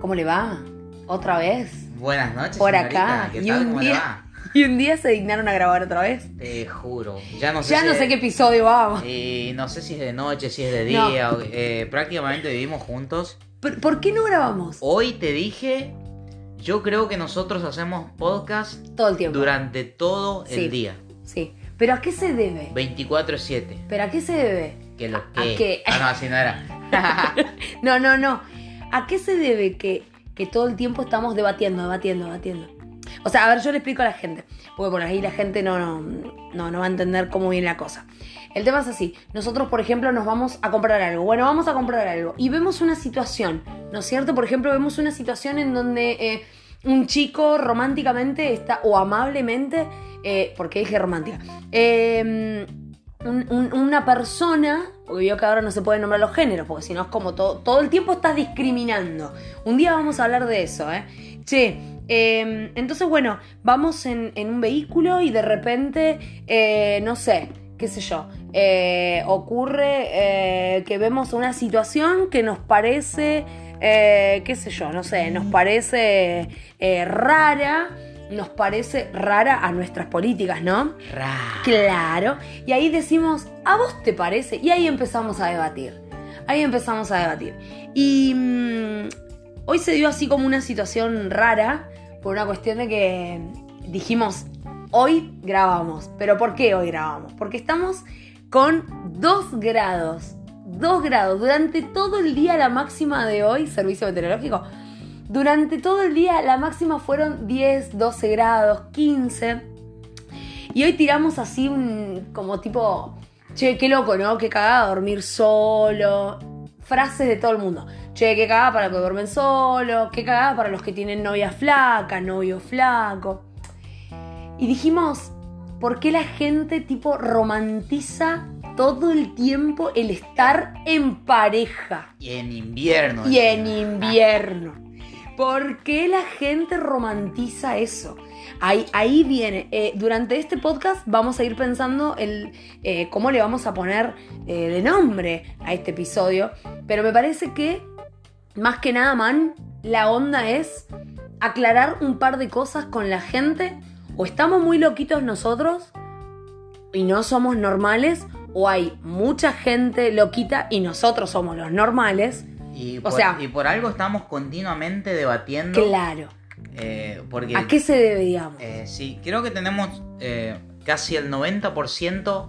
¿Cómo le va? ¿Otra vez? Buenas noches, Por señorita. acá. ¿Qué Y tal? un ¿Cómo le día- va? Y un día se dignaron a grabar otra vez. Te juro. Ya no sé Ya si no sé qué episodio vamos. eh, no sé si es de noche, si es de No. día. o- eh, prácticamente vivimos juntos. ¿Por, por qué no grabamos? Hoy te dije, yo creo que nosotros hacemos podcast Todo el tiempo. durante todo Sí. el día. Sí. ¿Pero a qué se debe? 24-7. ¿Pero a qué se debe? Que lo ¿A que. qué? Ah, no, así no era. No, no, no. ¿A qué se debe que, que todo el tiempo estamos debatiendo, debatiendo, debatiendo? O sea, a ver, yo le explico a la gente, porque por ahí la gente no, no, no, va a entender cómo viene la cosa. El tema es así, nosotros por ejemplo nos vamos a comprar algo, bueno, vamos a comprar algo y vemos una situación, ¿no es cierto? Por ejemplo, vemos una situación en donde eh, un chico románticamente está, o amablemente, eh, porque dije romántica, eh, un- un- una persona, porque veo que ahora no se pueden nombrar los géneros, porque si no es como todo, todo el tiempo estás discriminando. Un día vamos a hablar de eso, ¿eh? Che, eh, entonces bueno, vamos en, un vehículo y de repente, eh, no sé, qué sé yo, eh, ocurre eh, que vemos una situación que nos parece, qué sé yo, no sé, nos parece rara. Nos parece rara a nuestras políticas, ¿no? Ra. Claro. Y ahí decimos, ¿a vos te parece? Y ahí empezamos a debatir. Ahí empezamos a debatir. Y mm, hoy se dio así como una situación rara por una cuestión de que dijimos, hoy grabamos. ¿Pero por qué hoy grabamos? Porque estamos con 2 grados. 2 grados. Durante todo el día la máxima de hoy, servicio meteorológico, durante todo el día la máxima fueron 10, 12 grados, 15. Y hoy tiramos así un, como tipo, che, qué loco, ¿no? Qué cagada dormir solo. Frases de todo el mundo. Che, qué cagada para los que duermen solo. Qué cagada para los que tienen novia flaca, novio flaco. Y dijimos, ¿por qué la gente tipo romantiza todo el tiempo el estar en pareja? Y en invierno. Y en invierno. ¿Por qué la gente romantiza eso? Ahí, viene. Eh, durante este podcast vamos a ir pensando el, eh, cómo le vamos a poner eh, de nombre a este episodio. Pero me parece que, más que nada, man, la onda es aclarar un par de cosas con la gente. O estamos muy loquitos nosotros y no somos normales. O hay mucha gente loquita y nosotros somos los normales. Y O por, sea- y por algo estamos continuamente debatiendo. Claro. eh, porque ¿A qué se debe, digamos? Eh, sí, creo que tenemos eh, casi el 90%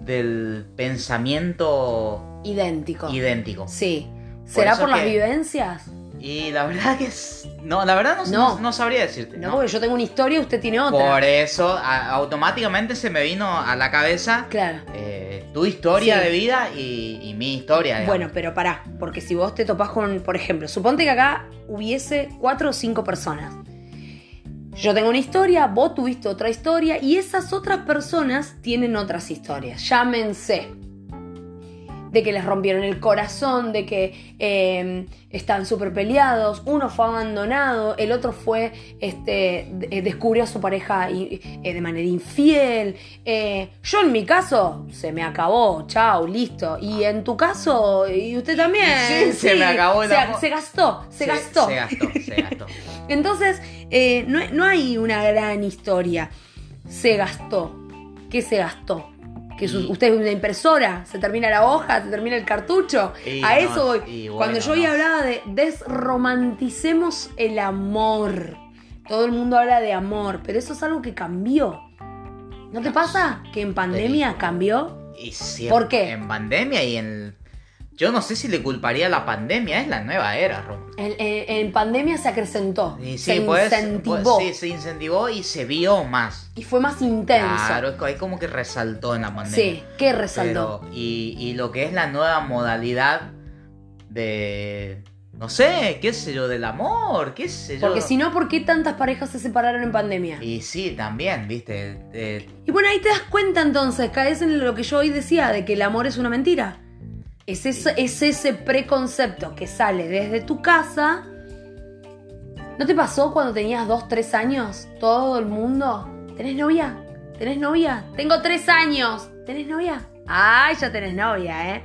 del pensamiento Idéntico. idéntico. Sí. ¿Será por las que- vivencias? Y la verdad que es... No, la verdad no, No. no- no sabría decirte. No, ¿no? porque yo tengo una historia y usted tiene otra. Por eso a- automáticamente se me vino a la cabeza Claro. eh, tu historia Sí. de vida y, y mi historia. digamos. Bueno, pero pará, porque si vos te topás con, por ejemplo, suponte que acá hubiese cuatro o cinco personas. Yo tengo una historia, vos tuviste otra historia y esas otras personas tienen otras historias. Llámense. De que les rompieron el corazón, de que eh, están súper peleados, uno fue abandonado, el otro fue, este, eh, descubrió a su pareja eh, de manera infiel. Eh, yo en mi caso, se me acabó, chao, listo. Y en tu caso, y usted también. Sí, se me acabó se, se gastó, se, Se- gastó. Se gastó, se gastó. Entonces, eh, no, no hay una gran historia. Se gastó. ¿Qué se gastó? Que su- Y- usted es una impresora, se termina la hoja, se termina el cartucho. Y A no, eso voy. bueno, Cuando yo hoy no. hablaba de desromanticemos el amor. Todo el mundo habla de amor, pero eso es algo que cambió. ¿No te pasa que en pandemia cambió? Y ¿Por qué? En pandemia y en... Yo no sé si le culparía a la pandemia, es la nueva era, Rom. En, en- en pandemia se acrecentó, Y se pues, incentivó pues, sí, se incentivó y se vio más. y fue más intenso. Claro, es que ahí como que resaltó en la pandemia. Sí, ¿qué resaltó? Pero- y, y lo que es la nueva modalidad de... No sé, qué sé yo, del amor, qué sé yo. Porque si no, ¿por qué tantas parejas se separaron en pandemia? Y, Y sí, también, viste. eh, bueno, ahí te das cuenta entonces, caes en lo que yo hoy decía, de que el amor es una mentira. Es, eso- es ese preconcepto que sale desde tu casa. ¿No te pasó cuando tenías dos, tres años? Todo el mundo. ¿Tenés novia? ¿Tenés novia? Tengo tres años. ¿Tenés novia? Ay, ya tenés novia, ¿eh?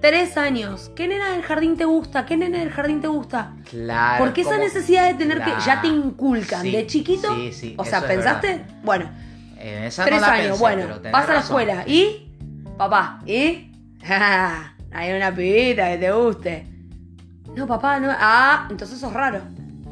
Tres años. ¿Qué nena del jardín te gusta? ¿Qué nena del jardín te gusta? Claro. Porque esa necesidad de tener que. Ya te inculcan Sí, de chiquito. sí, sí, o sea, ¿pensaste? verdad. Bueno, Eh, esa tres no la años. pensé, bueno, vas a la escuela. ¿Y? Papá, ¿y? Hay una pibita que te guste. No, papá, no. Ah, entonces sos raro.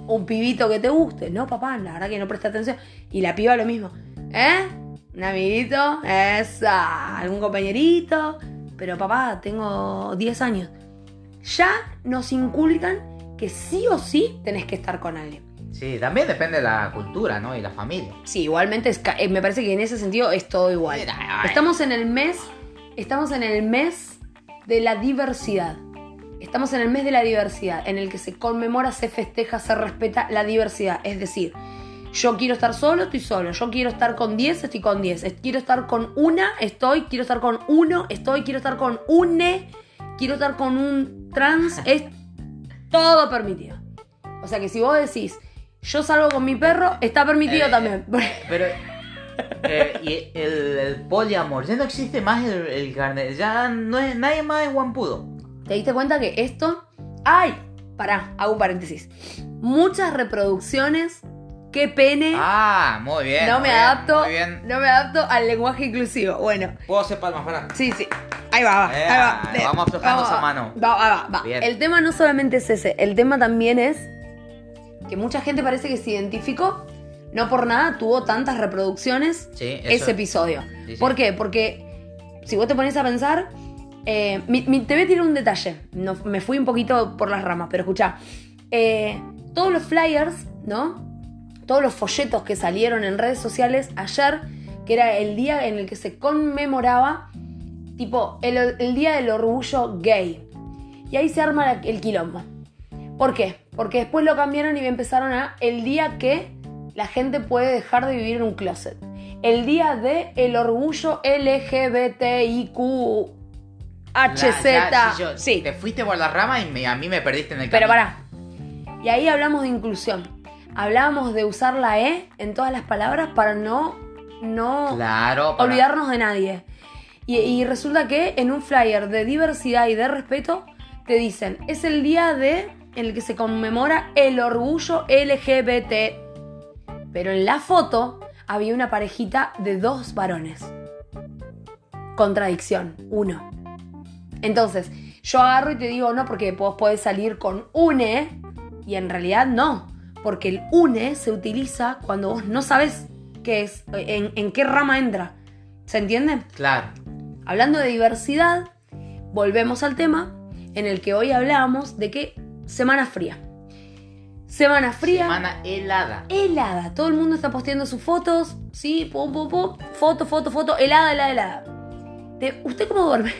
Un pibito que te guste. No, papá, la verdad que no presta atención. Y la piba lo mismo. ¿Eh? Un amiguito. Esa. Algún compañerito. Pero papá, tengo 10 años. Ya nos inculcan que sí o sí tenés que estar con alguien. Sí, también depende de la cultura, ¿no? Y la familia. Sí, igualmente es eh, me parece que en ese sentido es todo igual. Estamos en el mes, estamos en el mes de la diversidad. Estamos en el mes de la diversidad, en el que se conmemora, se festeja, se respeta la diversidad. Es decir, yo quiero estar solo, estoy solo. Yo quiero estar con 10, estoy con 10. Es- Quiero estar con una, estoy. Quiero estar con uno, estoy. Quiero estar con une. Quiero estar con un trans. Es todo permitido. O sea que si vos decís, yo salgo con mi perro, está permitido Eh, también. Pero. Eh, y el, el poliamor, ya no existe más el, el carnet, ya no es, nadie más es guampudo. ¿Te diste cuenta que esto... ¡Ay! Pará, hago un paréntesis. Muchas reproducciones, qué pene. Ah, muy bien. no muy me bien, adapto, Muy bien. no me adapto al lenguaje inclusivo. Bueno, Puedo hacer palmas para. sí, sí. Ahí va, va, Eh, ahí va. vamos aflojando esa mano. Va, va, va, va. Bien. El tema no solamente es ese, el tema también es que mucha gente parece que se identificó, no por nada tuvo tantas reproducciones Sí, eso- ese episodio. Sí, sí. ¿Por qué? Porque si vos te pones a pensar, eh, mi- mi- te voy a tirar un detalle. No, me fui un poquito por las ramas, pero escuchá. Eh, todos los flyers, ¿no? Todos los folletos que salieron en redes sociales ayer, que era el día en el que se conmemoraba, tipo, el, el día del orgullo gay. Y ahí se arma la- el quilombo. ¿Por qué? Porque después lo cambiaron y empezaron a el día que la gente puede dejar de vivir en un closet. El día de el orgullo LGBTIQ HZ. Ya, sí, yo- sí, Te fuiste por la rama y me- a mí me perdiste en el pero camino. pará. Y ahí hablamos de inclusión. Hablábamos de usar la E en todas las palabras para no, no Claro. para- olvidarnos de nadie. Y, y resulta que en un flyer de diversidad y de respeto te dicen, es el día de en el que se conmemora el orgullo LGBT. Pero en la foto había una parejita de dos varones. Contradicción, uno. Entonces, yo agarro y te digo, no, porque vos podés salir con une, y en realidad no, porque el une se utiliza cuando vos no sabes qué es, en, en qué rama entra. ¿Se entiende? Claro. Hablando de diversidad, volvemos al tema en el que hoy hablamos de que semana fría. Semana fría. Semana helada. Helada. Todo el mundo está posteando sus fotos. Sí, pum, pum, pum. Foto, foto, foto. Helada, helada, helada. Te- ¿Usted cómo duerme?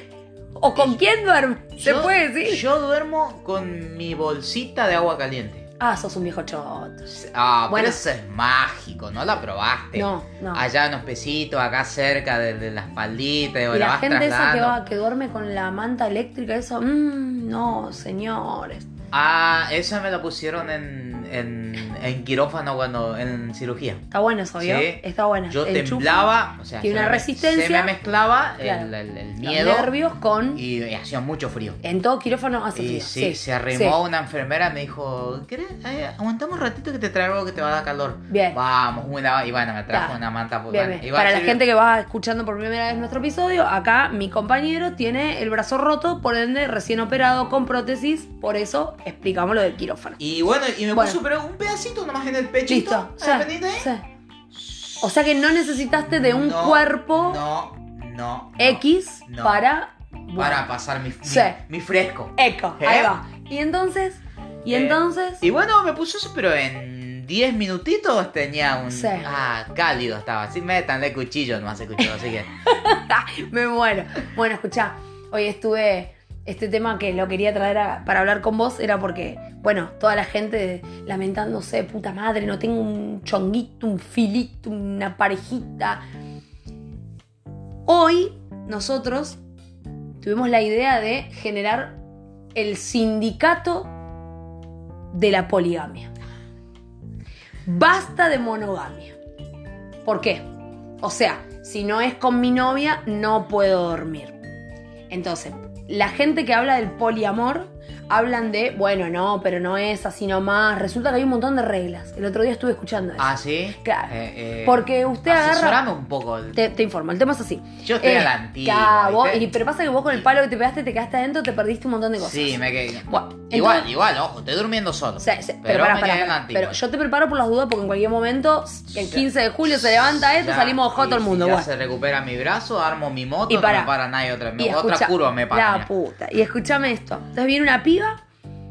¿O con quién duerme? ¿Se Yo- puede decir? Yo duermo con mi bolsita de agua caliente. Ah, sos un viejo choto. Ah, Bueno. pero eso es mágico, ¿no la probaste? No, no. Allá unos pesitos, acá cerca de, de la espaldita, y la vas gente esa que, va, que duerme con la manta eléctrica, eso. mm, no, señores. Ah, esa me la pusieron en, en, en quirófano cuando en cirugía. Está bueno eso, ¿vio? Sí. Está buena. Yo El temblaba, o sea, tiene se una me- resistencia. Se me mezclaba Claro. el, el- el los miedo nervios con. y, y hacía mucho frío. En todo quirófano hace Y frío. sí, se arrimó una enfermera y me dijo, ¿querés? Eh, aguantamos un ratito que te traigo algo que te va a dar calor. Bien. Vamos, una, y bueno, me trajo una manta. Bien, bueno, bien. iba Para a la gente que va escuchando por primera vez nuestro episodio, acá mi compañero tiene el brazo roto, por ende recién operado con prótesis, por eso explicamos lo del quirófano. Y bueno, y me Bueno. puso pero un pedacito nomás en el pechito. Listo. ¿Ahí sí, pendiente ahí? sí. O sea que no necesitaste de un No, cuerpo No, no. X no. para. Para pasar mi, mi, Sí. mi fresco. Eco, ¿Eh? ahí va. Y entonces, y Eh, entonces, Y bueno, me puso eso, pero en 10 minutitos tenía un. Sí. Ah, cálido estaba. Así métanle cuchillo, no hace cuchillo, así que. me muero. Bueno, escuchá, hoy estuve. Este tema que lo quería traer para hablar con vos era porque, bueno, toda la gente lamentándose, puta madre, no tengo un chonguito, un filito, una parejita. Hoy nosotros tuvimos la idea de generar el sindicato de la poligamia. Basta de monogamia. ¿Por qué? O sea, si no es con mi novia, no puedo dormir. Entonces, la gente que habla del poliamor hablan de, bueno, no, pero no es así nomás. Resulta que hay un montón de reglas. El otro día estuve escuchando eso. Ah, sí. Claro. Eh, eh, Porque usted agarra. un poco. Te, te informo, el tema es así. Yo estoy Eh, a la antigua. vos- y- pero pasa que vos con el palo que te pegaste, te quedaste adentro, te perdiste un montón de cosas. Sí, me quedé. Bueno, igual, entonces- igual, ojo, estoy durmiendo solo. Sí, sí, pero, pero pará, me pará, quedé en la pará. antigua. Pero yo te preparo por las dudas porque en cualquier momento, el 15 de julio se levanta esto, Ya, salimos joda y todo el mundo. Si ya bueno. se recupera mi brazo, armo mi moto, Y no pará. me para nadie otra, me- Y otra escucha- curva me para. La puta. Y escúchame esto. Entonces viene una piba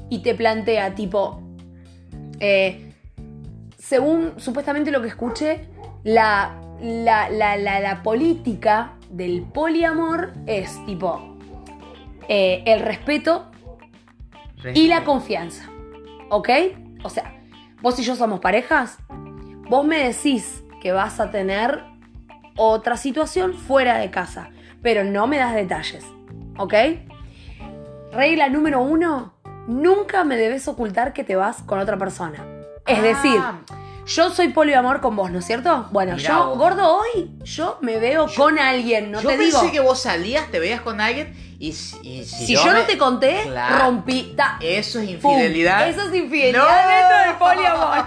y te plantea, tipo, eh, según supuestamente lo que escuché, la, la, la, la, política del poliamor es tipo eh, el respeto y la confianza. ¿Ok? O sea, vos y yo somos parejas. Vos me decís que vas a tener otra situación fuera de casa, pero no me das detalles. ¿Ok? Regla número uno, nunca me debes ocultar que te vas con otra persona. Es Ah, decir, yo soy poliamor con vos, ¿no es cierto? Bueno, Mirá yo, vos. gordo, hoy yo me veo con alguien, no yo te pensé digo. que vos salías, te veías con alguien y, si- y si, si yo, no me- te conté, Claro. rompí. ta- Eso es ¡Pum! infidelidad. Eso es infidelidad No. dentro del poliamor.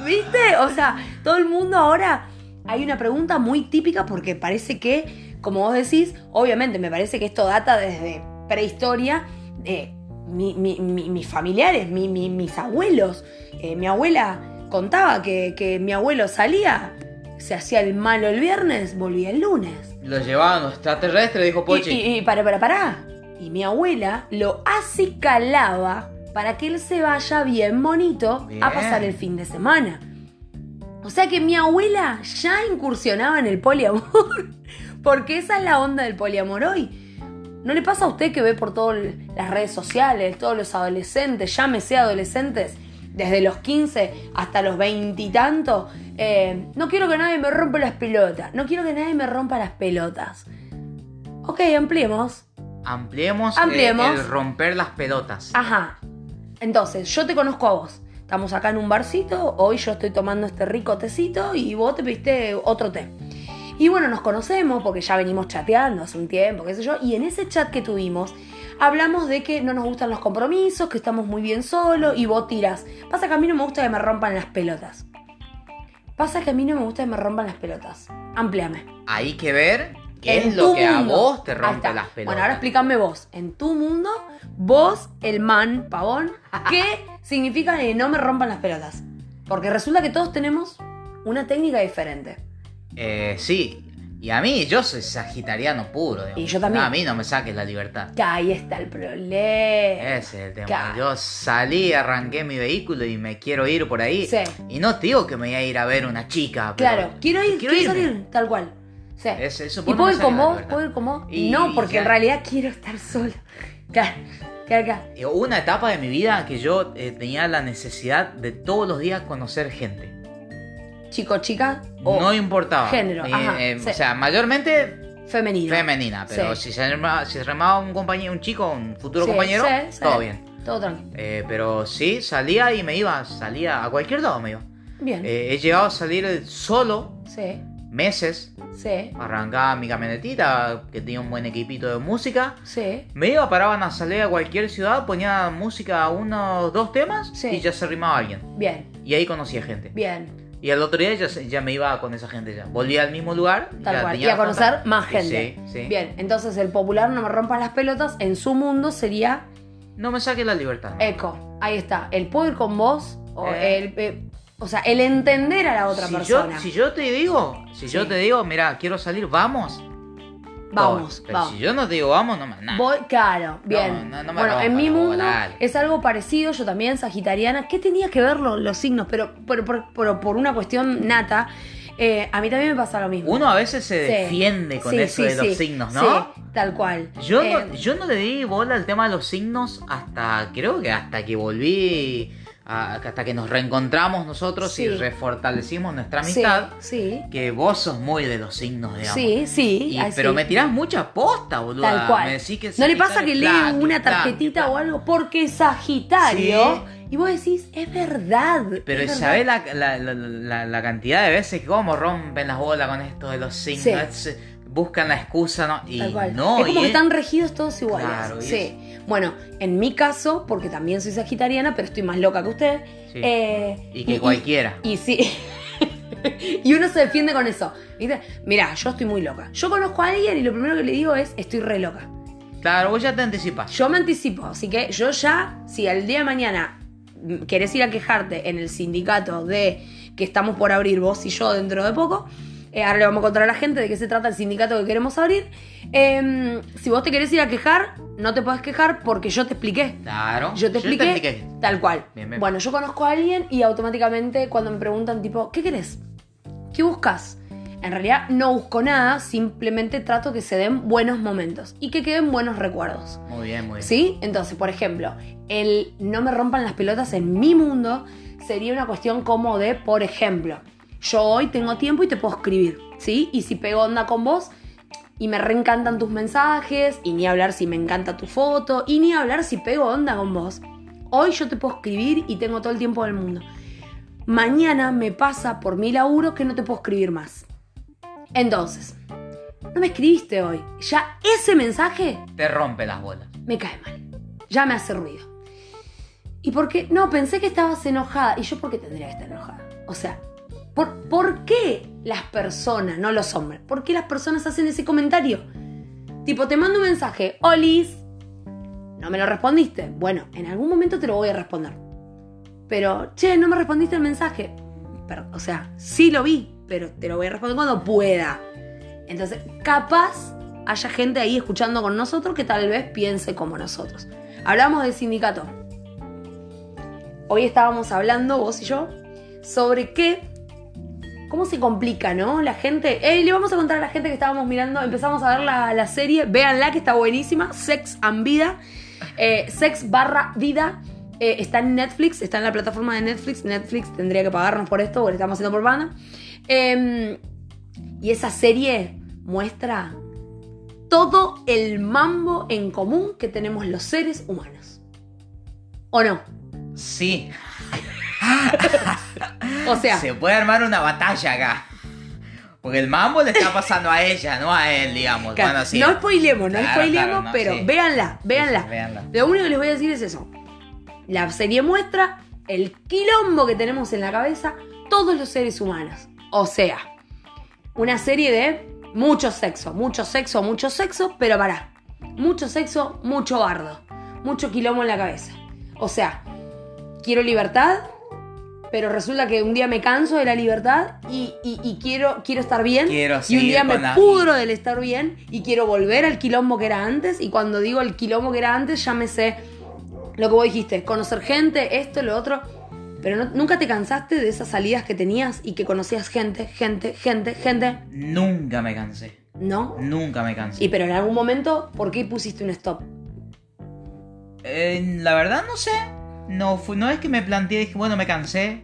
¿Viste? O sea, todo el mundo ahora. Hay una pregunta muy típica porque parece que, como vos decís, obviamente me parece que esto data desde prehistoria. eh, mi- mi- mi- mis familiares, mi- mi- mis abuelos. eh, mi abuela contaba que, que mi abuelo salía, se hacía el malo el viernes, volvía el lunes. Lo llevaban los extraterrestres, dijo Pochi. Y, y, y para, para, para. Y mi abuela lo acicalaba para que él se vaya bien bonito Bien. a pasar el fin de semana. O sea que mi abuela ya incursionaba en el poliamor. Porque esa es la onda del poliamor hoy. ¿No le pasa a usted que ve por todas las redes sociales, todos los adolescentes, llámese adolescentes, desde los 15 hasta los veintitantos? Eh, no quiero que nadie me rompa las pelotas. No quiero que nadie me rompa las pelotas. Ok, ampliemos. Ampliemos, eh, Ampliemos. el romper las pelotas. Ajá. Entonces, yo te conozco a vos. Estamos acá en un barcito, hoy yo estoy tomando este rico tecito y vos te pediste otro té. Y bueno, nos conocemos porque ya venimos chateando hace un tiempo, qué sé yo, y en ese chat que tuvimos hablamos de que no nos gustan los compromisos, que estamos muy bien solos y vos tiras. Pasa que a mí no me gusta que me rompan las pelotas. Pasa que a mí no me gusta que me rompan las pelotas. Amplíame. Hay que ver qué En es lo que a vos te rompe las pelotas. Bueno, ahora explícame vos. En tu mundo, vos, el man, pavón, ¿qué significa que no me rompan las pelotas? Porque resulta que todos tenemos una técnica diferente. Eh, sí. Y a mí, yo soy sagitariano puro. digamos. Y yo también. No, a mí no me saques la libertad. Ahí está el problema. Ese es el tema. Claro. Yo salí, arranqué mi vehículo y me quiero ir por ahí. Sí. Y no te digo que me voy a ir a ver una chica. pero Claro, quiero ir, quiero, irme. salir, tal cual. Sí. Es- eso, ¿Y puedo ir libertad. ¿Puedo ir con vos? Y no, porque en realidad quiero estar sola. Claro, una etapa de mi vida que yo eh, tenía la necesidad de todos los días conocer gente. Chico, chica o no importaba. género, ajá, eh, sí. O sea, mayormente femenino. femenina. Pero Sí. si se armaba, si se armaba un compañero, un chico, un futuro Sí, compañero, todo bien. Todo tranquilo. Eh, pero sí, salía y me iba, salía a cualquier lado me iba. Bien. Eh, he llegado a salir solo sí, meses, sí, arrancaba mi camionetita, que tenía un buen equipito de música. sí. Me iba, paraban a salir a cualquier ciudad, ponía música a unos dos temas Sí. y ya se arrimaba alguien. Bien, Y ahí conocía gente. bien. Y al otro día ya, se- ya me iba con esa gente ya. Volvía al mismo lugar. Tal ya cual. tenía Y a conocer más gente. Sí, sí. Bien, entonces el popular no me rompa las pelotas, en su mundo sería No me saques la libertad. eco. Ahí está. El poder con vos, o Eh. el. eh, o sea, el entender a la otra si persona. Yo, si yo te digo, si yo te digo, mira, quiero salir, vamos. Vamos, Pero vamos. si yo no te digo vamos, no más nada. Voy, claro, bien. no, no me bueno, rompa en mi mundo dale. es algo parecido, yo también, sagitariana. ¿Qué tenía que ver lo- los signos? Pero, pero, pero- pero por una cuestión nata, eh, a mí también me pasa lo mismo. Uno a veces se Sí. defiende con Sí, eso sí, de los sí. signos, Sí, ¿no? tal cual. Yo, Eh, no, yo no le di bola al tema de los signos hasta, creo que hasta que volví, hasta que nos reencontramos nosotros Sí. y refortalecimos nuestra amistad. Sí, Que vos sos muy de los signos, digamos. sí, sí. Y- así. pero me tirás mucha posta, boludo. Tal cual. Me decís que ¿No le pasa que lee una tarjetita o algo? Porque es Sagitario. Y vos decís, es verdad. Pero es. ¿sabés la, la, la, la- la cantidad de veces que cómo rompen las bolas con esto de los signos? Sí. Es- buscan la excusa, ¿no? Y no, es como y que están regidos todos iguales. Claro, sí. Bueno, en mi caso, porque también soy sagitariana, pero estoy más loca que usted. Sí. eh, Y que cualquiera. Y, sí. y uno se defiende con eso. ¿Viste? Mirá, yo estoy muy loca. Yo conozco a alguien y lo primero que le digo es, estoy re loca. Claro, vos ya te anticipas. Yo me anticipo, así que yo ya, si al día de mañana mm, querés ir a quejarte en el sindicato de que estamos por abrir vos y yo dentro de poco, eh, ahora le vamos a contar a la gente de qué se trata el sindicato que queremos abrir. eh, si vos te querés ir a quejar, no te podés quejar porque yo te expliqué. Claro. Yo te expliqué, expliqué. tal cual. Bien, bien. Bueno, yo conozco a alguien y automáticamente cuando me preguntan tipo, ¿qué querés? ¿Qué buscas? En realidad no busco nada, simplemente trato que se den buenos momentos y que queden buenos recuerdos. Muy bien, muy bien. ¿Sí? Entonces, por ejemplo, el no me rompan las pelotas en mi mundo sería una cuestión como de, por ejemplo, yo hoy tengo tiempo y te puedo escribir, ¿sí? Y si pego onda con vos y me reencantan tus mensajes, y ni hablar si me encanta tu foto, y ni hablar si pego onda con vos, hoy yo te puedo escribir y tengo todo el tiempo del mundo. Mañana me pasa por mi laburo que no te puedo escribir más. Entonces, no me escribiste hoy. Ya ese mensaje Te rompe las bolas. me cae mal. Ya me hace ruido. ¿Y por qué? No, pensé que estabas enojada. ¿Y yo por qué tendría que estar enojada? O sea, ¿por, ¿por qué las personas, no los hombres, por qué las personas hacen ese comentario? Tipo, te mando un mensaje, Olis, no me lo respondiste. Bueno, en algún momento te lo voy a responder. Pero, che, no me respondiste el mensaje. Pero, o sea, sí lo vi, pero te lo voy a responder cuando pueda. Entonces, capaz haya gente ahí escuchando con nosotros que tal vez piense como nosotros. Hablamos del sindicato. Hoy estábamos hablando, vos y yo, sobre qué, cómo se complica, ¿no? La gente, eh, le vamos a contar a la gente que estábamos mirando, empezamos a ver la, la serie, véanla que está buenísima, Sex and Vida, eh, Sex barra Vida, eh, está en Netflix, está en la plataforma de Netflix, Netflix tendría que pagarnos por esto, porque estamos haciendo por banda. Eh, y esa serie muestra todo el mambo en común que tenemos los seres humanos. ¿O no? Sí. O sea, Se puede armar una batalla acá. Porque el mambo le está pasando a ella, no a él, digamos. claro, Bueno, sí. no spoilemos, no Claro, spoilemos, claro, no, pero sí. véanla, véanla. Sí, véanla. Lo único que les voy a decir es eso. La serie muestra el quilombo que tenemos en la cabeza todos los seres humanos. O sea, una serie de mucho sexo, mucho sexo, mucho sexo, pero pará. Mucho sexo, mucho bardo. Mucho quilombo en la cabeza. O sea, quiero libertad, pero resulta que un día me canso de la libertad y, y- y quiero, quiero estar bien. Quiero y un día me la- pudro del estar bien y quiero volver al quilombo que era antes. Y cuando digo el quilombo que era antes, ya me sé lo que vos dijiste, conocer gente, esto, lo otro. Pero no- nunca te cansaste de esas salidas que tenías y que conocías gente, gente, gente, gente. Nunca me cansé. ¿No? Nunca me cansé. Y pero en algún momento, ¿por qué pusiste un stop? Eh, la verdad no sé. No, fue, no es que me planteé, dije, bueno, me cansé.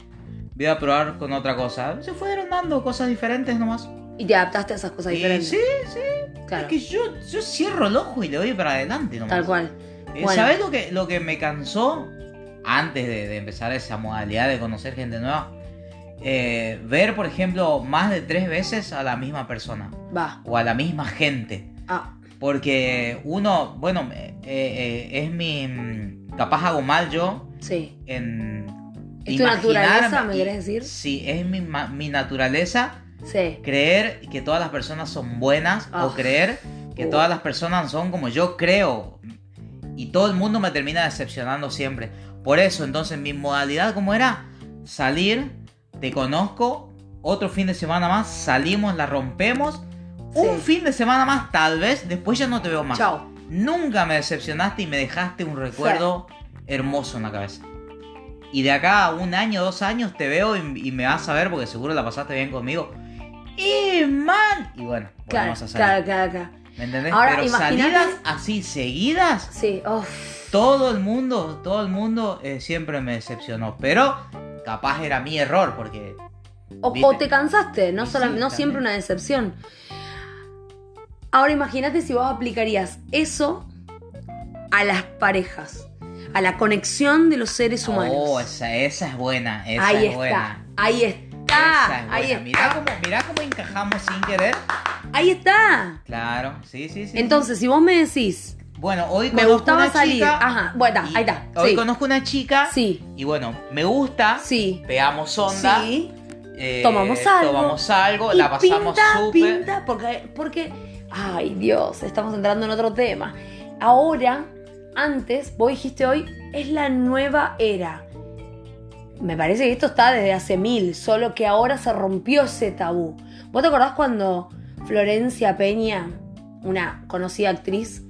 Voy a probar con otra cosa. Se fueron dando cosas diferentes nomás. Y te adaptaste a esas cosas Y diferentes. sí, sí. claro. Es que yo, yo cierro el ojo y le doy para adelante nomás. Tal cual. Eh, Bueno. ¿Sabes lo que, lo que me cansó antes de, de empezar esa modalidad de conocer gente nueva? Eh, ver, por ejemplo, más de tres veces a la misma persona Va. o a la misma gente. Ah, Porque uno, bueno, eh, eh, es mi... Capaz hago mal yo sí. en... ¿Es tu naturaleza, me querés decir? Sí, es mi, mi naturaleza Sí. creer que todas las personas son buenas Ah. o creer que Uh. todas las personas son como yo creo. Y todo el mundo me termina decepcionando siempre. Por eso, entonces, mi modalidad, como era? Salir, te conozco, otro fin de semana más, salimos, la rompemos. Un fin de semana más, tal vez, después ya no te veo más. Chao. Nunca me decepcionaste y me dejaste un recuerdo hermoso en la cabeza. Y de acá a un año, dos años te veo y, y me vas a ver porque seguro la pasaste bien conmigo. ¡Y man! Y bueno, Claro, a salir. claro, claro, claro. ¿Me entendés? Ahora, Pero imagínate- salidas así seguidas, Sí, uff. todo el mundo, todo el mundo eh, siempre me decepcionó. Pero capaz era mi error porque O, o te cansaste, no, Sí, sola- sí, no siempre una decepción. Ahora imagínate si vos aplicarías eso a las parejas, a la conexión de los seres humanos. Oh, esa, esa es buena, esa ahí es está, buena. ahí Esa está, es ahí buena. está. Mirá cómo, mirá cómo encajamos sin querer Ahí está. Claro, sí, sí, sí. Entonces, si vos me decís, bueno, hoy me conozco gustaba una salir. chica Ajá, bueno, ahí está. Hoy sí. conozco una chica Sí. y bueno, me gusta. Sí. Pegamos onda. Sí. Eh, Tomamos algo. Tomamos algo, Y la pasamos pinta, súper. pinta, porque, porque, ay Dios, estamos entrando en otro tema. Ahora, antes, vos dijiste hoy, es la nueva era. Me parece que esto está desde hace mil, solo que ahora se rompió ese tabú. ¿Vos te acordás cuando Florencia Peña, una conocida actriz,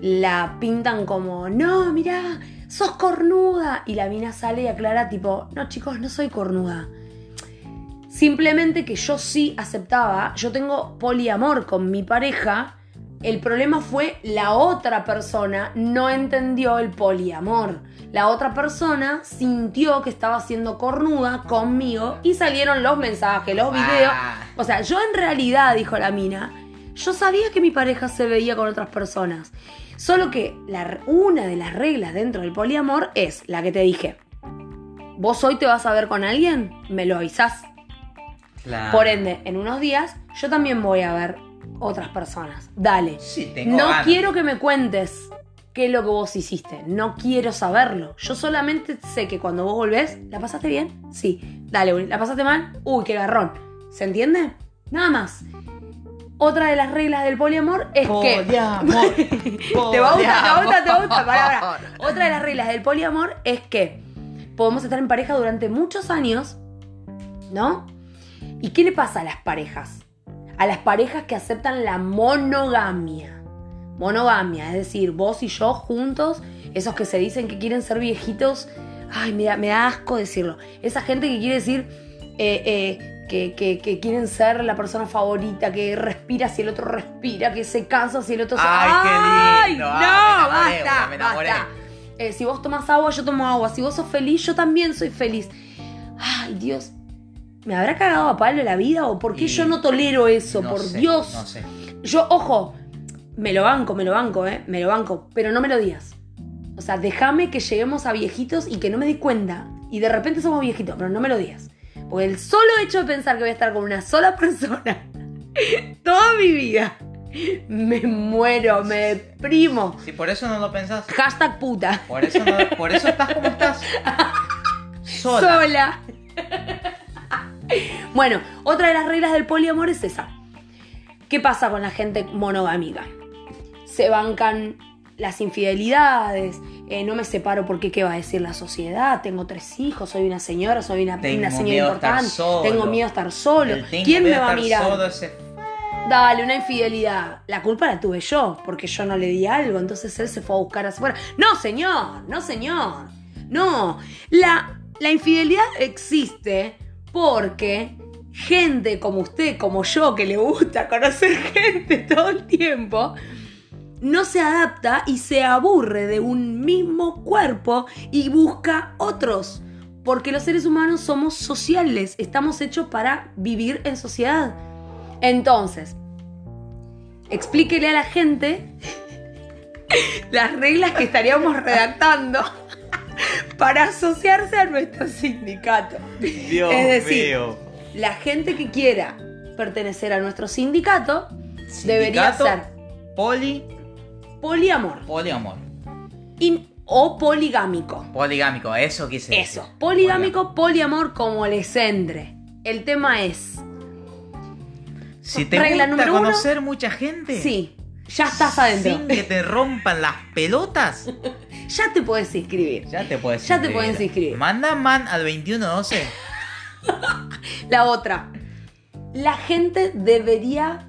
la pintan como, no, mirá, sos cornuda? Y la mina sale y aclara tipo, no chicos, no soy cornuda. Simplemente que yo sí aceptaba, yo tengo poliamor con mi pareja. El problema fue la otra persona no entendió el poliamor. La otra persona sintió que estaba siendo cornuda conmigo y salieron los mensajes, los videos. Ah. O sea, yo en realidad, dijo la mina, yo sabía que mi pareja se veía con otras personas. Solo que la- una de las reglas dentro del poliamor es la que te dije. Vos hoy te vas a ver con alguien, me lo avisás. Claro. Por ende, en unos días yo también voy a ver otras personas. Dale. Sí, tengo No ganas. quiero que me cuentes qué es lo que vos hiciste. No quiero saberlo. Yo solamente sé que cuando vos volvés, ¿la pasaste bien? Sí. Dale. ¿la pasaste mal? Uy, qué garrón. ¿Se entiende? Nada más. Otra de las reglas del poliamor es que. Poliamor. ¿Te va a gustar? ¿Te va a gustar? ¿Te va a gustar? Otra de las reglas del poliamor es que podemos estar en pareja durante muchos años, ¿no? ¿Y qué le pasa a las parejas? A las parejas que aceptan la monogamia. Monogamia, es decir, vos y yo juntos, esos que se dicen que quieren ser viejitos, ay, me da, me da asco decirlo. Esa gente que quiere decir eh, eh, que, que- que quieren ser la persona favorita, que respira si el otro respira, que se cansa si el otro se Ay, qué lindo. ¡No! Ah, me enamoré, basta, me enamoré. basta. Eh, si vos tomas agua, yo tomo agua. Si vos sos feliz, yo también soy feliz. Ay, Dios. ¿Me habrá cagado a palo la vida o por qué Y yo no tolero eso? No por sé, Dios. No sé. Yo, ojo, me lo banco, me lo banco, ¿eh? Me lo banco, pero no me lo digas. O sea, déjame que lleguemos a viejitos y que no me di cuenta. Y de repente somos viejitos, pero no me lo digas. Porque el solo hecho de pensar que voy a estar con una sola persona toda mi vida, me muero, me deprimo. Sí, por eso no lo pensás. Hashtag puta. Por eso, no- por eso estás como estás. Sola. Sola. bueno, otra de las reglas del poliamor es esa. ¿Qué pasa con la gente monogámica? Se bancan las infidelidades, eh, no me separo porque qué va a decir la sociedad, tengo tres hijos, soy una señora, soy una, Tengo una señora importante, solo. tengo miedo a estar solo. ¿Quién me va a mirar? ese- Dale, una infidelidad. La culpa la tuve yo, porque yo no le di algo, entonces él se fue a buscar afuera. No, señor, no, señor. No. La, la infidelidad existe porque gente como usted, como yo, que le gusta conocer gente todo el tiempo, no se adapta y se aburre de un mismo cuerpo y busca otros. Porque los seres humanos somos sociales, estamos hechos para vivir en sociedad. Entonces, explíquele a la gente las reglas que estaríamos redactando para asociarse a nuestro sindicato. Dios Es decir, mío. La gente que quiera pertenecer a nuestro sindicato debería ser Poli, poliamor poliamor. in- o poligámico. Poligámico, eso quise. Eso, poligámico, poliamor como les entre. El tema es, Si te Regla gusta uno. conocer mucha gente. sí, ya estás adentro. Sin que te rompan las pelotas. Ya te puedes inscribir. Ya te puedes Ya te puedes inscribir. Manda man al 2112. La otra, la gente debería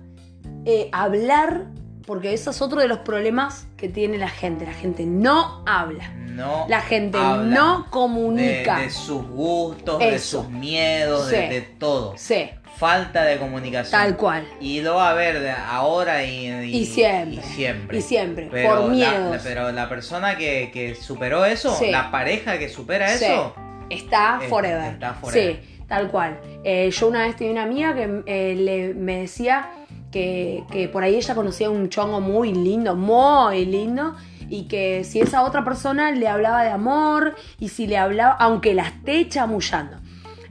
eh, hablar, porque eso es otro de los problemas que tiene la gente. La gente no habla. No. La gente habla no comunica. de sus gustos, de sus miedos, Sí. de, de todo. Sí, Falta de comunicación. tal cual. Y lo va a ver de ahora y, Y siempre. Y siempre. Y siempre, Pero por la- pero la persona que, que superó eso, Sí. la pareja que supera Sí. eso, Está forever. está forever. Sí, tal cual. Eh, yo una vez tenía una amiga que eh, le- me decía que, por ahí ella conocía un chongo muy lindo, muy lindo, y que si esa otra persona le hablaba de amor y si le hablaba, aunque la esté chamullando,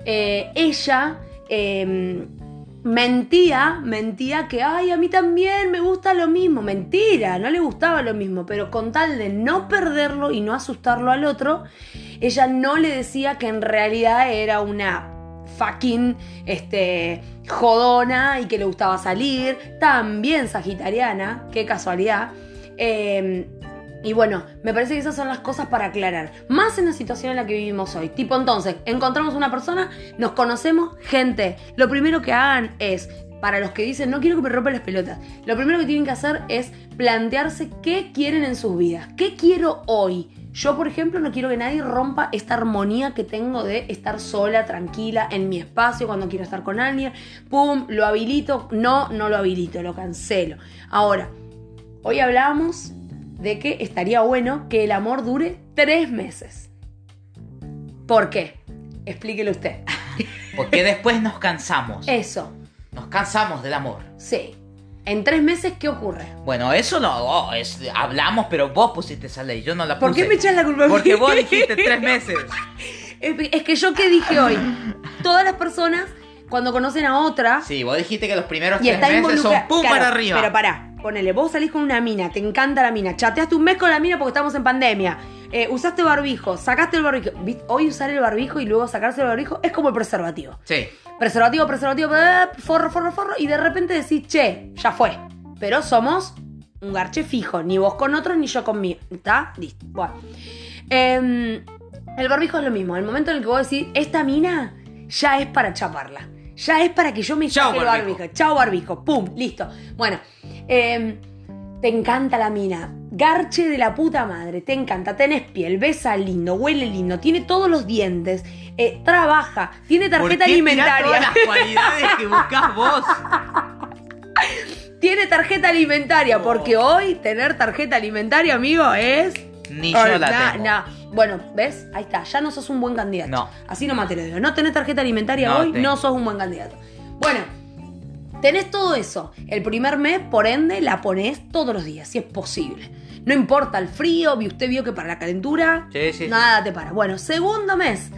eh, ella eh, mentía, mentía que, ay, a mí también me gusta lo mismo. Mentira, no le gustaba lo mismo, pero con tal de no perderlo y no asustarlo al otro, ella no le decía que en realidad era una fucking este, jodona y que le gustaba salir, también sagitariana, qué casualidad. Eh, y bueno, me parece que esas son las cosas para aclarar. Más en la situación en la que vivimos hoy. Tipo, entonces, encontramos una persona, nos conocemos, gente. Lo primero que hagan es, para los que dicen, no quiero que me rompan las pelotas, lo primero que tienen que hacer es plantearse qué quieren en sus vidas. ¿Qué quiero hoy? Yo, por ejemplo, no quiero que nadie rompa esta armonía que tengo de estar sola, tranquila, en mi espacio, cuando quiero estar con alguien. Pum, lo habilito. No, no lo habilito, lo cancelo. Ahora, hoy hablamos de que estaría bueno que el amor dure tres meses. ¿Por qué? Explíquelo usted. Porque después nos cansamos. Eso, Nos cansamos del amor. sí. En tres meses, ¿qué ocurre? Bueno, eso no, oh, es, hablamos, pero vos pusiste esa ley, yo no la puse. ¿Por qué me echas la culpa? Porque vos dijiste tres meses. Es que yo qué dije hoy. Todas las personas, cuando conocen a otra, Sí, vos dijiste que los primeros y tres está meses son pum Claro, para arriba. Pero pará, ponele, vos salís con una mina, te encanta la mina, chateaste un mes con la mina porque estamos en pandemia. Eh, usaste barbijo, sacaste el barbijo. Hoy usar el barbijo y luego sacarse el barbijo es como el preservativo. Sí. Preservativo, preservativo, bla, forro, forro, forro. Y de repente decís, che, ya fue. Pero somos un garche fijo. Ni vos con otros, ni yo conmigo. ¿Está? Listo. Bueno. Em, el barbijo es lo mismo. El momento en el que vos decís, esta mina ya es para chaparla. Ya es para que yo me saque el barbijo. barbijo. Chao barbijo. Pum, listo. Bueno. em, te encanta la mina. Garche de la puta madre. Te encanta. Tenés piel. Besa lindo. Huele lindo. Tiene todos los dientes. eh, trabaja. Tiene ¿Por tarjeta qué tirás alimentaria. todas las cualidades que buscás vos. Tiene tarjeta alimentaria. Porque hoy tener tarjeta alimentaria, amigo, es. Ni yo la Na- tengo. na. Bueno, ¿ves? Ahí está. Ya no sos un buen candidato. No. Así nomás te lo digo. No tenés tarjeta alimentaria No hoy, tengo. no sos un buen candidato. Bueno, tenés todo eso. El primer mes, por ende, la ponés todos los días, si es posible. No importa el frío, usted vio que para la calentura, Sí, sí, nada te para. Bueno, segundo mes,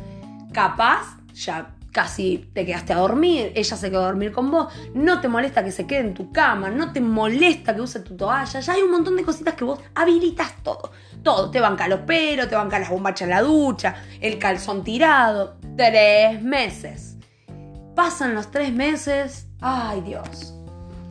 capaz, ya casi te quedaste a dormir, ella se quedó a dormir con vos, no te molesta que se quede en tu cama, no te molesta que use tu toalla, ya hay un montón de cositas que vos habilitas todo. Todo, te banca los pelos, te banca las bombachas en la ducha, el calzón tirado. Tres meses. Pasan los tres meses, ay Dios,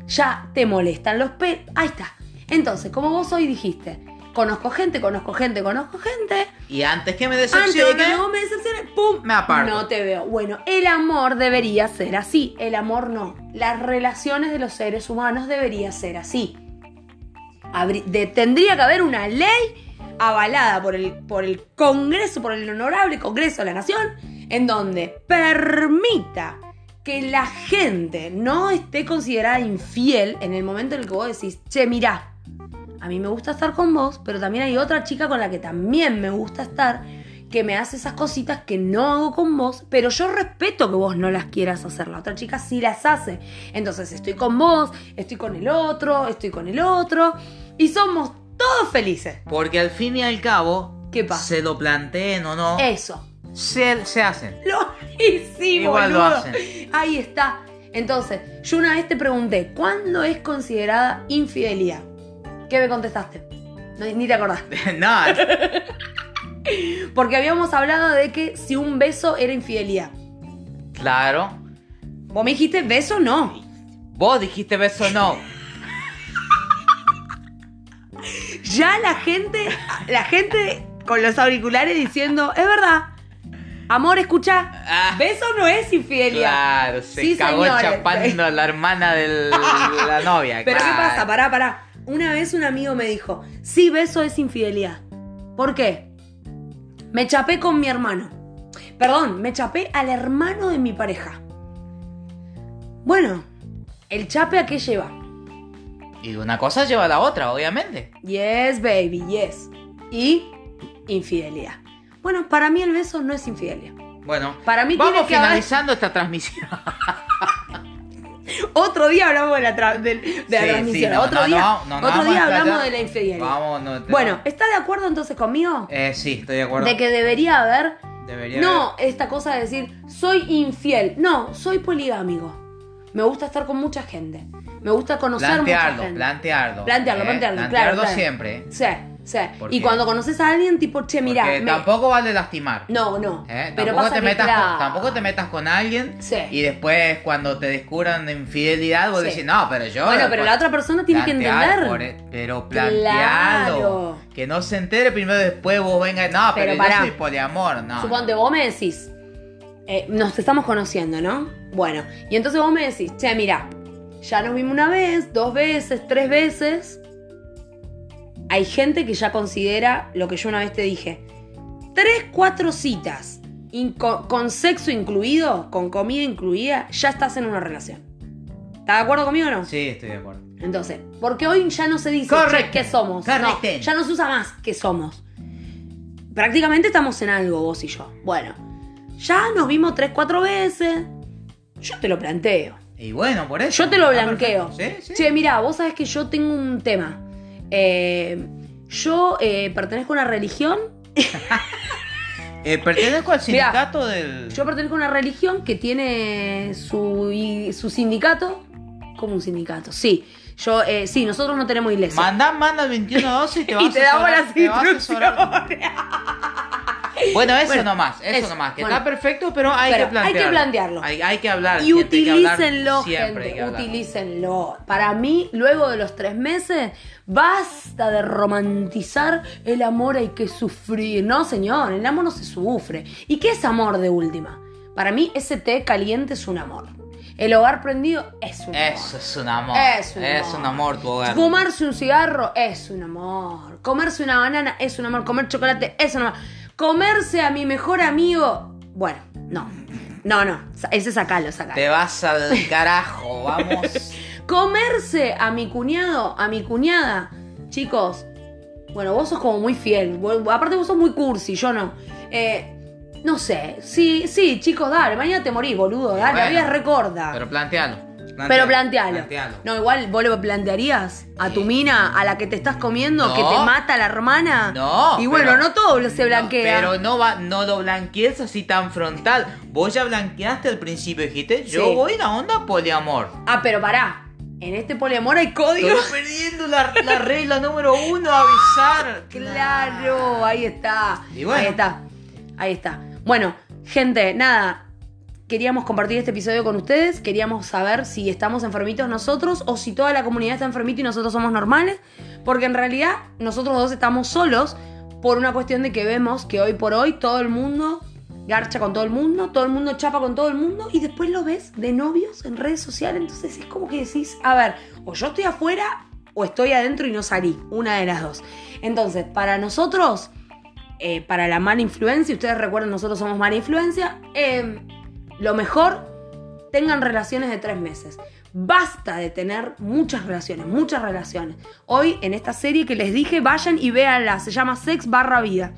ya te molestan los pelos, ahí está. Entonces, como vos hoy dijiste, conozco gente, conozco gente, conozco gente, Y antes que me antes de decepcione, que no me decepciones, ¡pum! me aparto. No te veo. Bueno, el amor debería ser así. El amor no. Las relaciones de los seres humanos debería ser así. Habrí- de- tendría que haber una ley avalada por el, por el Congreso, por el honorable Congreso de la Nación, en donde permita que la gente no esté considerada infiel en el momento en el que vos decís, che, mirá, a mí me gusta estar con vos, pero también hay otra chica con la que también me gusta estar, que me hace esas cositas que no hago con vos, pero yo respeto que vos no las quieras hacer. La otra chica sí las hace. Entonces estoy con vos, estoy con el otro, estoy con el otro, y somos todos felices. Porque al fin y al cabo, ¿Qué pasa? se lo planteen o no, Eso. Se, se hacen. Lo hicimos, Igual lo hacen. Ahí está. Entonces, yo una vez te pregunté, ¿cuándo es considerada infidelidad? ¿Qué me contestaste? No, ni te acordás. no, Porque habíamos hablado de que si un beso era infidelidad. claro. Vos me dijiste beso no. Vos dijiste beso no. Ya la gente, la gente con los auriculares diciendo, es verdad. Amor, escucha, Ah. beso no es infidelidad. Claro, se Sí, cagó señores. chapando a la hermana de la novia. Pero ¿qué pasa? Pará, pará. Una vez un amigo me dijo, sí, beso es infidelidad. ¿Por qué? Me chapé con mi hermano. Perdón, me chapé al hermano de mi pareja. Bueno, ¿el chape a qué lleva? Y una cosa lleva a la otra, obviamente. Yes, baby, yes. Y infidelidad. Bueno, para mí el beso no es infidelidad. Bueno, Para mí vamos haber- finalizando esta transmisión. Otro día hablamos de la, tra- de la transmisión. sí, no, otro no, día, no, otro día hablamos de la infidelidad. Vamos, Bueno, ¿está de acuerdo entonces conmigo? Eh, sí, estoy de acuerdo. De que debería haber Debería No, esta cosa de decir, soy infiel. No, soy poligámico. me gusta estar con mucha gente. Me gusta conocer mucha Plantearlo, gente. plantearlo. Plantearlo, ¿eh? plantearlo, claro, Plantearlo claro. siempre. Sí, Y cuando conoces a alguien, tipo, che, mira. Me- tampoco vale lastimar. No, no. ¿eh? Pero tampoco, pasa te que, metas con, tampoco te metas con alguien Sí. y después cuando te descubran de infidelidad vos Sí. decís, no, pero yo... Bueno, pero la otra persona tiene que entender. por- e-, pero plantealo. Claro. Que no se entere primero después vos vengas, no, pero, Pero yo pará. soy poliamor, no. Suponte, vos me decís, eh, nos estamos conociendo, ¿no? Bueno, y entonces vos me decís, che, mira, ya nos vimos una vez, dos veces, tres veces. Hay gente que ya considera lo que yo una vez te dije. Tres, cuatro citas, con, sexo incluido, con comida incluida, ya estás en una relación. ¿Estás de acuerdo conmigo o no? Sí, estoy de acuerdo. Entonces, porque hoy ya no se dice Correcto. qué somos. No, ya no se usa más qué somos. Prácticamente estamos en algo, vos y yo. Bueno, ya nos vimos tres, cuatro veces. Yo te lo planteo. Y bueno, por eso. Yo te lo está blanqueo. Sí, sí. Che, mira, vos sabés que yo tengo un tema. Eh, yo eh, pertenezco a una religión. Eh, pertenezco al Mirá, sindicato del... Yo pertenezco a una religión que tiene su, y- su sindicato. Como un sindicato, sí. Yo, eh, sí, nosotros no tenemos iglesia. Mandá, manda el 2112 y te vas y te a damos asesorar- las te instrucciones. Bueno, eso Bueno, nomás, eso, eso, nomás, que bueno. está perfecto, pero hay Pero que plantearlo. hay que plantearlo. Hay, hay que hablar. Y gente, utilícenlo, siempre gente, utilícenlo. Para mí, luego de los tres meses, basta de romantizar el amor hay que sufrir. No, señor, el amor no se sufre. ¿Y qué es amor de última? Para mí, ese té caliente es un amor. El hogar prendido es un Eso amor. es un amor. Es un es amor. un amor tu hogar. Fumarse un cigarro es un amor. Comerse una banana es un amor. Comer chocolate es un amor. Comerse a mi mejor amigo. Bueno, no. No, no. Ese sacalo, sacalo. Te vas al carajo, vamos. Comerse a mi cuñado, a mi cuñada. Chicos, bueno, vos sos como muy fiel. Vos- aparte vos sos muy cursi, yo no. Eh, no sé. Sí, sí, chicos, dale. Mañana te morís, boludo. Dale, la Bueno, vida es recorda. Pero plantealo. Pero plantealo. plantealo. No, igual vos le plantearías a tu mina, a la que te estás comiendo, No. que te mata la hermana. No, Y bueno, pero- no todo se blanquea. Pero no va, no lo blanquees así tan frontal. Vos ya blanqueaste al principio, dijiste, yo Sí. voy a la onda poliamor. Ah, pero pará. En este poliamor hay código. Estoy perdiendo la, la regla número uno, avisar. Claro, ahí está. Y bueno. Ahí está. Ahí está. Bueno, gente, nada. Queríamos compartir este episodio con ustedes. Queríamos saber si estamos enfermitos nosotros o si toda la comunidad está enfermita y nosotros somos normales. Porque en realidad nosotros dos estamos solos por una cuestión de que vemos que hoy por hoy todo el mundo garcha con todo el mundo, todo el mundo chapa con todo el mundo y después lo ves de novios en redes sociales. Entonces es como que decís, a ver, o yo estoy afuera o estoy adentro y no salí. Una de las dos. Entonces, para nosotros, eh, para la mala influencia, ustedes recuerden, nosotros somos mala influencia, eh, lo mejor, tengan relaciones de tres meses. Basta de tener muchas relaciones, muchas relaciones. Hoy en esta serie que les dije, vayan y véanla. Se llama Sex barra vida.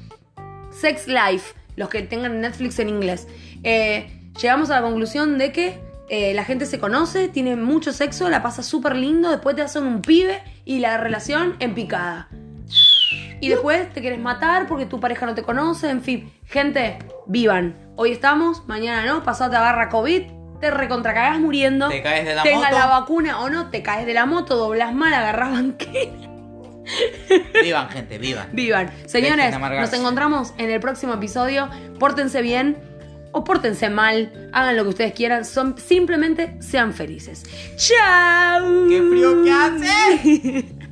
Sex Life, los que tengan Netflix en inglés. Eh, llegamos a la conclusión de que eh, la gente se conoce, tiene mucho sexo, la pasa súper lindo, después te hacen un pibe y la relación en picada. Y después te quieres matar porque tu pareja no te conoce, en fin. Gente, vivan. Hoy estamos, mañana no, pasado te agarra COVID, te recontracagás muriendo. Te caes de la Tengas moto. la vacuna o no, te caes de la moto, doblas mal, agarrás banquera. Vivan, gente, vivan. Vivan. Señores, nos encontramos en el próximo episodio. Pórtense bien o pórtense mal. Hagan lo que ustedes quieran. Son, simplemente sean felices. ¡Chao! ¡Qué frío que hace!